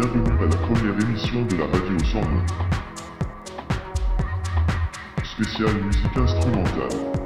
bienvenue à la première émission de la radio 101. Spéciale musique instrumentale.